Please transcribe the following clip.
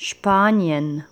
Spanien.